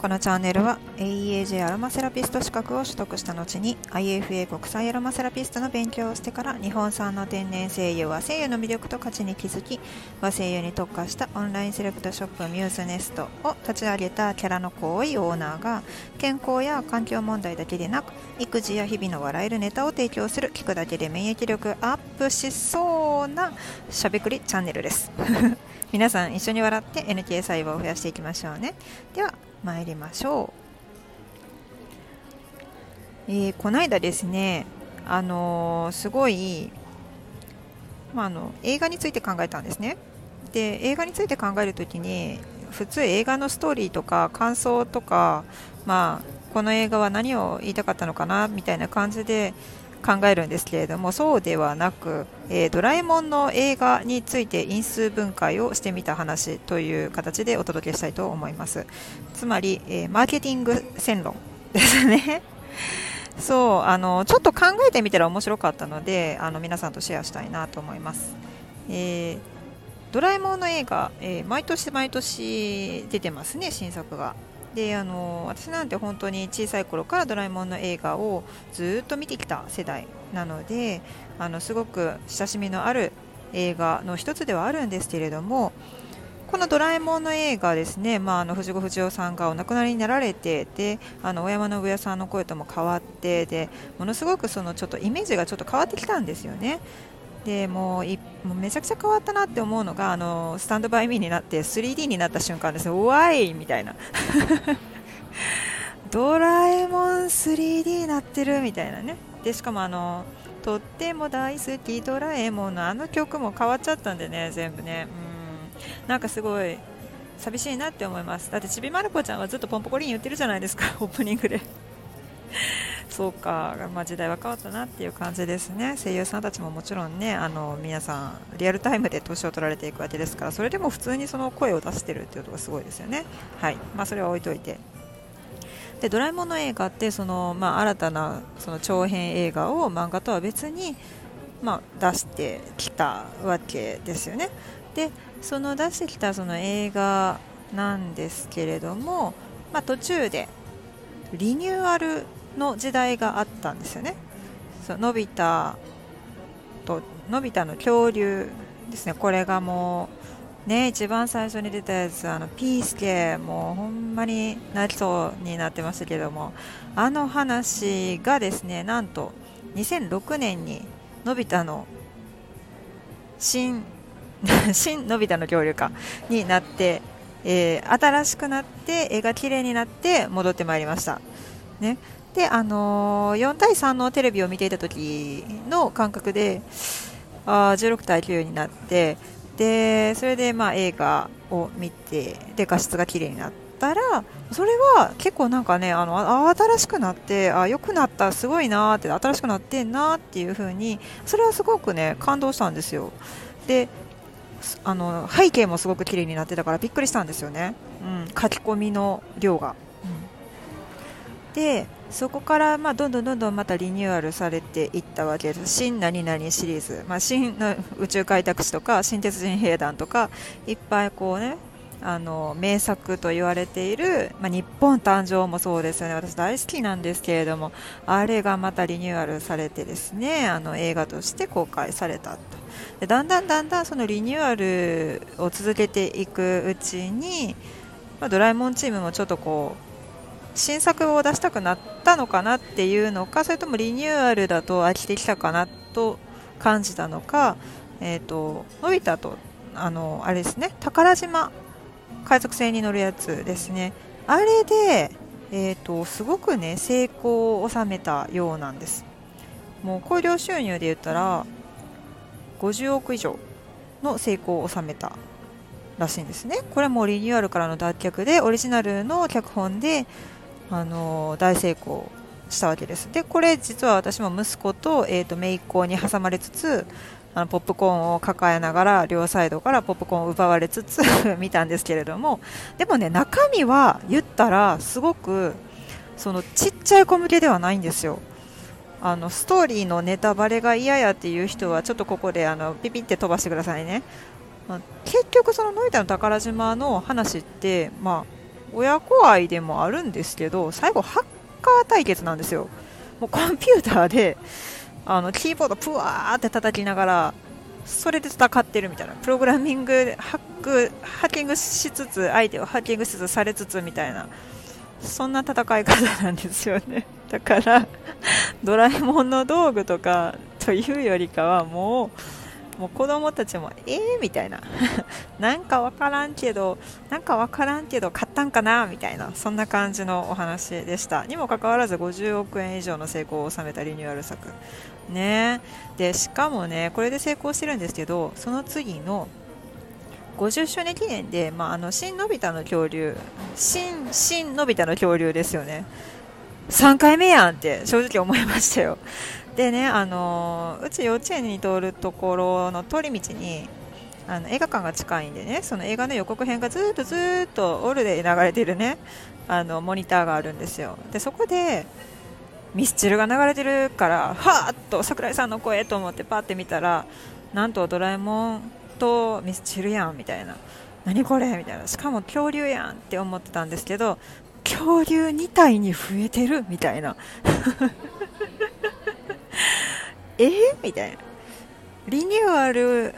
このチャンネルは AEAJ アロマセラピスト資格を取得した後に IFA 国際アロマセラピストの勉強をしてから日本産の天然精油和精油の魅力と価値に気づき和精油に特化したオンラインセレクトショップミューズネストを立ち上げたキャラの濃いオーナーが健康や環境問題だけでなく育児や日々の笑えるネタを提供する聞くだけで免疫力アップしそうなしゃべくりチャンネルです。皆さん一緒に笑って NK 細胞を増やしていきましょうね。では参りましょう、えー、この間ですねあのー、すごい、まあ、あの映画について考えたんですね。で映画について考えるときに普通映画のストーリーとか感想とか、まあ、この映画は何を言いたかったのかなみたいな感じで考えるんですけれどもそうではなく、えー、ドラえもんの映画について因数分解をしてみた話という形でお届けしたいと思います。つまり、えー、マーケティング戦論ですね。そうあのちょっと考えてみたら面白かったのであの皆さんとシェアしたいなと思います、えー、ドラえもんの映画、え毎年毎年出てますね新作が。であの私なんて本当に小さい頃からドラえもんの映画をずっと見てきた世代なのであのすごく親しみのある映画の一つではあるんですけれどもこの「ドラえもん」の映画ですね、まあ、あの藤子不二雄さんがお亡くなりになられてであの大山信也さんの声とも変わってでものすごくそのちょっとイメージがちょっと変わってきたんですよね。でもういもうめちゃくちゃ変わったなって思うのがあのスタンドバイミーになって 3D になった瞬間ですね、うわい!みたいな。ドラえもん 3D になってるみたいなね。でしかもあのとっても大好きドラえもんのあの曲も変わっちゃったんでね全部ね。うん。なんかすごい寂しいなって思います。だってちびまる子ちゃんはずっとポンポコリン言ってるじゃないですか オープニングで。そうか、まあ、時代は変わったなっていう感じですね。声優さんたちももちろんねあの皆さんリアルタイムで年を取られていくわけですからそれでも普通にその声を出してるっていうことがすごいですよね。はい。まあ、それは置いといて。でドラえもんの映画ってその、まあ、新たなその長編映画を漫画とは別に、まあ、出してきたわけですよね。でその出してきたその映画なんですけれども、まあ、途中でリニューアルの時代があったんですよね。そのび太とのび太の恐竜ですね、これがもう、ね、一番最初に出たやつ、あのピースケ、もうほんまに泣きそうになってましたけども、あの話がですね、なんと2006年にのび太の新 新のび太の恐竜かになって、えー、新しくなって絵が綺麗になって戻ってまいりました。ね、で、あのー、4対3のテレビを見ていた時の感覚であ16対9になってでそれでまあ映画を見てで画質が綺麗になったらそれは結構なんかねあの新しくなってあ良くなったすごいなって新しくなってんなっていう風にそれはすごくね感動したんですよであの背景もすごく綺麗になってたからびっくりしたんですよね、うん、書き込みの量が。でそこからまあどんどんどんどんまたリニューアルされていったわけです。新何々シリーズ、まあ、新の宇宙開拓史とか新鉄人兵団とかいっぱいこうねあの名作と言われている、まあ、日本誕生もそうですよね。私大好きなんですけれどもあれがまたリニューアルされてですねあの映画として公開されたと。でだんだんだんだんそのリニューアルを続けていくうちに、まあ、ドラえもんチームもちょっとこう新作を出したくなったのかなっていうのかそれともリニューアルだと飽きてきたかなと感じたのか、えーと、のび太とあのあれですね宝島海賊船に乗るやつですね。あれで、えーと、すごくね成功を収めたようなんです。もう興行収入で言ったら50億以上の成功を収めたらしいんですね。これもリニューアルからの脱却でオリジナルの脚本であの大成功したわけです。でこれ実は私も息子と,、えーと、姪っ子に挟まれつつあのポップコーンを抱えながら両サイドからポップコーンを奪われつつ 見たんですけれどもでもね中身は言ったらすごくそのちっちゃい子向けではないんですよ。あのストーリーのネタバレが嫌やっていう人はちょっとここであのピピって飛ばしてくださいね、まあ、結局そのノイタの宝島の話ってまあ親子愛でもあるんですけど最後ハッカー対決なんですよ。もうコンピューターであのキーボードプワーって叩きながらそれで戦ってるみたいな。プログラミングハックハッキングしつつ相手をハッキングしつつされつつみたいな。そんな戦い方なんですよね。だからドラえもんの道具とかというよりかはもうもう子供たちもえーみたいな。なんかわからんけどなんかわからんけど買ったんかなみたいなそんな感じのお話でした。にもかかわらず50億円以上の成功を収めたリニューアル作。ね。でしかもねこれで成功してるんですけどその次の50周年記念で、まあ、あの新のび太の恐竜新新のび太の恐竜ですよね。3回目やんって正直思いましたよ。でね、あのうち幼稚園に通るところの通り道にあの映画館が近いんでねその映画の予告編がずっとずっとオールで流れてるねあのモニターがあるんですよ。でそこでミスチルが流れてるからはーっと桜井さんの声と思ってパッて見たらなんとドラえもんとミスチルやんみたいな。何これみたいな。しかも恐竜やんって思ってたんですけど恐竜2体に増えてるみたいな。えー、みたいな。リニューアル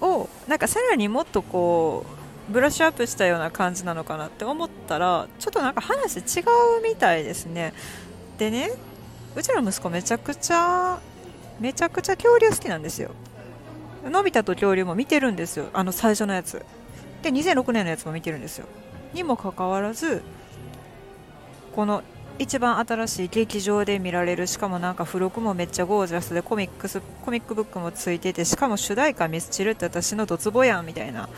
をなんかさらにもっとこうブラッシュアップしたような感じなのかなって思ったらちょっとなんか話違うみたいですね。でねうちの息子めちゃくちゃめちゃくちゃ恐竜好きなんですよ。のび太と恐竜も見てるんですよ。あの最初のやつ。で2006年のやつも見てるんですよ。にもかかわらずこの一番新しい劇場で見られるしかもなんか付録もめっちゃゴージャスでコミックスコミックブックもついててしかも主題歌ミスチルって私のドツボやんみたいな。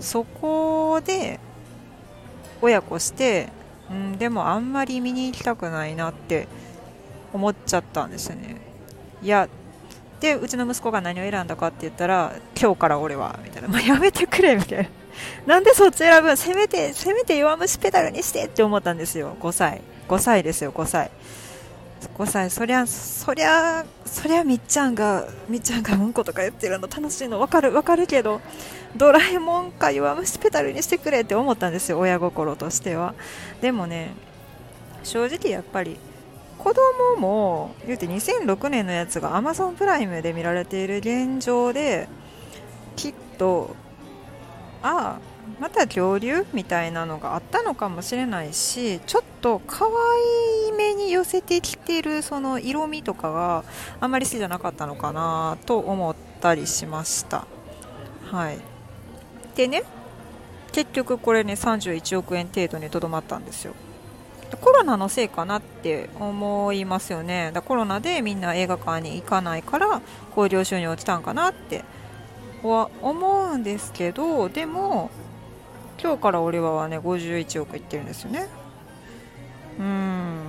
そこで親子して、ん、でもあんまり見に行きたくないなって思っちゃったんですよね。いやでうちの息子が何を選んだかって言ったら今日から俺はみたいな。もうやめてくれみたいな。なんでそっち選ぶせめて、せめて弱虫ペダルにしてって思ったんですよ。5歳。5歳ですよ、5歳。5歳。そりゃ、そりゃ、そりゃみっちゃんが、みっちゃんがうんことか言ってるの楽しいの分かる、分かるけど、ドラえもんか弱虫ペダルにしてくれって思ったんですよ、親心としては。でもね、正直やっぱり、子供も言うて2006年のやつが Amazon プライムで見られている現状できっとあまた恐竜みたいなのがあったのかもしれないしちょっと可愛い目に寄せてきてるその色味とかがあんまり好きじゃなかったのかなと思ったりしました。はい。でね結局これね31億円程度にとどまったんですよ。コロナのせいかなって思いますよね。だコロナでみんな映画館に行かないから興行収入落ちたんかなっては思うんですけどでも今日から俺ははね51億いってるんですよね。うん。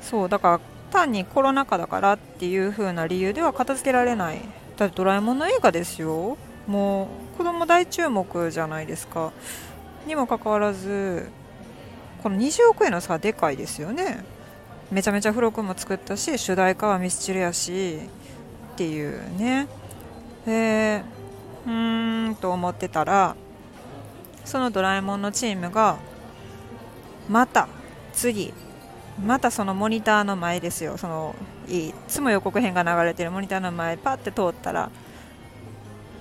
そうだから単にコロナ禍だからっていう風な理由では片付けられない。だってドラえもんの映画ですよ。もう子供大注目じゃないですか。にもかかわらずこの20億円の差でかいですよね。めちゃめちゃ付録も作ったし主題歌はミスチルやしっていうね。でうーんと思ってたらそのドラえもんのチームがまた次またそのモニターの前ですよ。そのいつも予告編が流れてるモニターの前パッて通ったら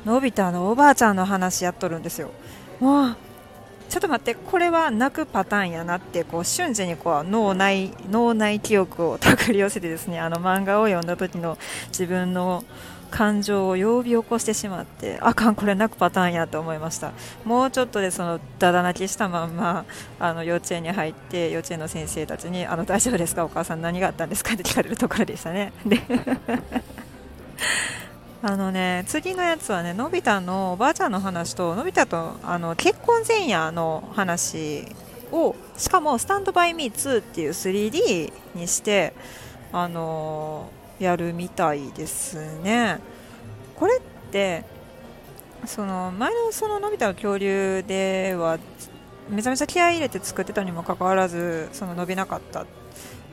のび太のおばあちゃんの話やっとるんですよ。もうちょっと待ってこれは泣くパターンやなってこう瞬時にこう脳内脳内記憶を手繰り寄せてですねあの漫画を読んだ時の自分の感情を呼び起こしてしまってあかんこれ泣くパターンやと思いました。もうちょっとでそのだだ泣きしたまんまあの幼稚園に入って幼稚園の先生たちにあの大丈夫ですか？お母さん何があったんですか？って聞かれるところでしたね。で あのね次のやつはねのび太のおばあちゃんの話とのび太とあの結婚前夜の話をしかも「スタンドバイミー2」っていう 3D にしてあのやるみたいですね。これってその前のそののび太の恐竜ではめちゃめちゃ気合い入れて作ってたにもかかわらずその伸びなかった。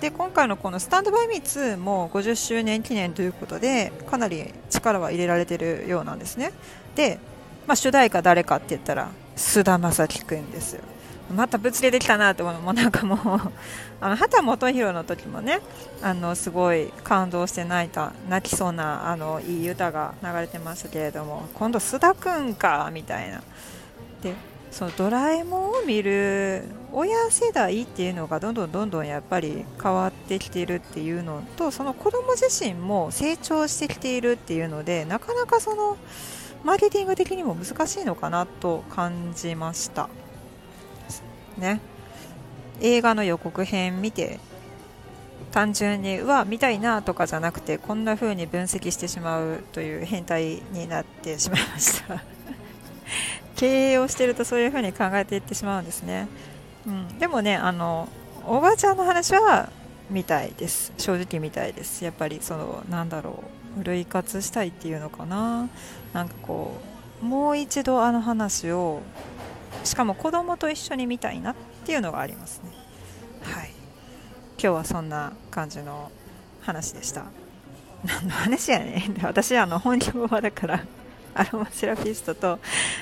で今回のこの「スタンドバイミー2」も50周年記念ということでかなり力は入れられてるようなんですね。で、まあ、主題歌誰かって言ったら菅田将暉くんですよ。また物理できたなって思うもなんかもうあの畑基博の時もねあのすごい感動して泣いた泣きそうなあのいい歌が流れてましたけれども今度須田くんかみたいなでそのドラえもんを見る親世代っていうのがどんどんどんどんやっぱり変わってきてるっていうのとその子供自身も成長してきているっていうのでなかなかそのマーケティング的にも難しいのかなと感じました。ね。映画の予告編見て単純にうわ見たいなとかじゃなくてこんな風に分析してしまうという変態になってしまいました。経営をしてるとそういう風に考えていってしまうんですね、うん、でもねあのおばあちゃんの話は見たいです。正直見たいです。やっぱりそのなんだろう類活したいっていうのかな。なんかこうもう一度あの話をしかも子供と一緒に見たいなっていうのがありますね。はい。今日はそんな感じの話でした。何の話やねん。私あの本業はだからアロマセラピストと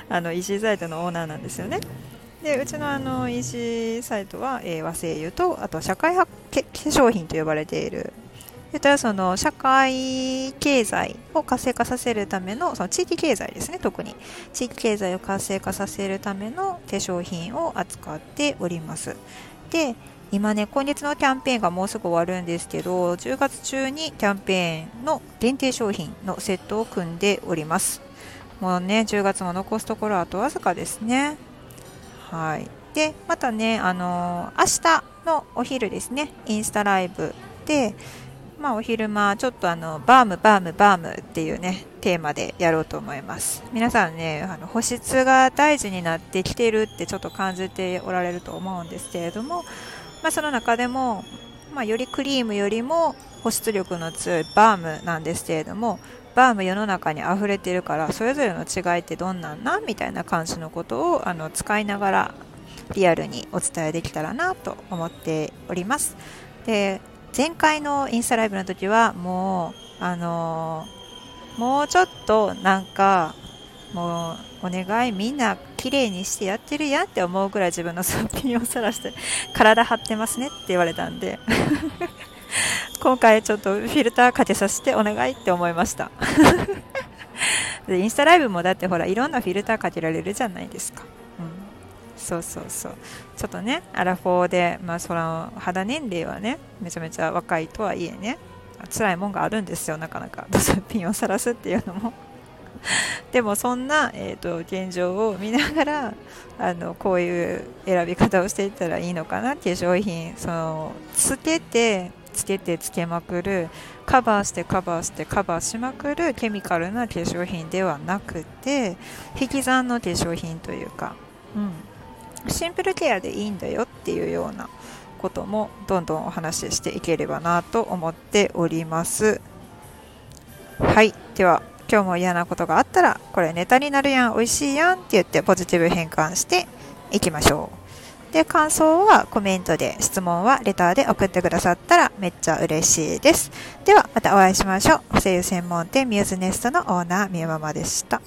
あの EC サイトのオーナーなんですよね。でうちのあの EC サイトは、えー、和製油とあと社会派化粧品と呼ばれているそれその社会経済を活性化させるためのその地域経済ですね特に。地域経済を活性化させるための化粧品を扱っております。で今ね今月のキャンペーンがもうすぐ終わるんですけど10月中にキャンペーンの限定商品のセットを組んでおります。もうね10月も残すところあとわずかですね。はい。でまたねあのー、明日のお昼ですねインスタライブでまあ、お昼間ちょっとあのバームバームバームっていうねテーマでやろうと思います。皆さんねあの保湿が大事になってきてるってちょっと感じておられると思うんですけれども、まあ、その中でも、まあ、よりクリームよりも保湿力の強いバームなんですけれどもバーム世の中に溢れてるからそれぞれの違いってどんなんなみたいな感じのことをあの使いながらリアルにお伝えできたらなと思っております。で前回のインスタライブの時はもう、あのー、もうちょっとなんか、もうお願いみんな綺麗にしてやってるやんって思うくらい自分のすっぴんをさらして体張ってますねって言われたんで 今回ちょっとフィルターかけさせてお願いって思いました。でインスタライブもだってほらいろんなフィルターかけられるじゃないですか。そうそうそう。ちょっとねアラフォーで、まあ、その肌年齢はねめちゃめちゃ若いとはいえね辛いもんがあるんですよなかなか。すっぴんをさらすっていうのも。でもそんな、えーと、現状を見ながらあのこういう選び方をしていったらいいのかな化粧品そのつけてつけてつけまくるカバーしてカバーしてカバーしまくるケミカルな化粧品ではなくて引き算の化粧品というか、うん、シンプルケアでいいんだよっていうようなこともどんどんお話ししていければなと思っております。はい。では今日も嫌なことがあったらこれネタになるやん美味しいやんって言ってポジティブ変換していきましょう。で感想はコメントで質問はレターで送ってくださったらめっちゃ嬉しいです。ではまたお会いしましょう。声優専門店ミューズネストのオーナーみゆママでした。